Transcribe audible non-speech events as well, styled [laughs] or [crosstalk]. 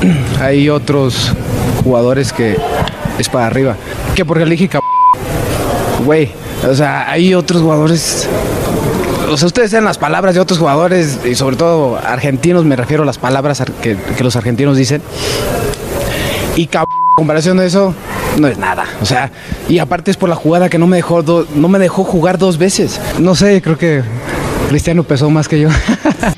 [clears throat] Hay otros jugadores que es para arriba. Que porque le dije Güey, o sea, hay otros jugadores. O sea, ustedes saben las palabras de otros jugadores y sobre todo argentinos, me refiero a las palabras que, los argentinos dicen. Y cab- comparación de eso, no es nada. O sea, y aparte es por la jugada que no me dejó, no me dejó jugar dos veces. No sé, creo que Cristiano pesó más que yo. [laughs]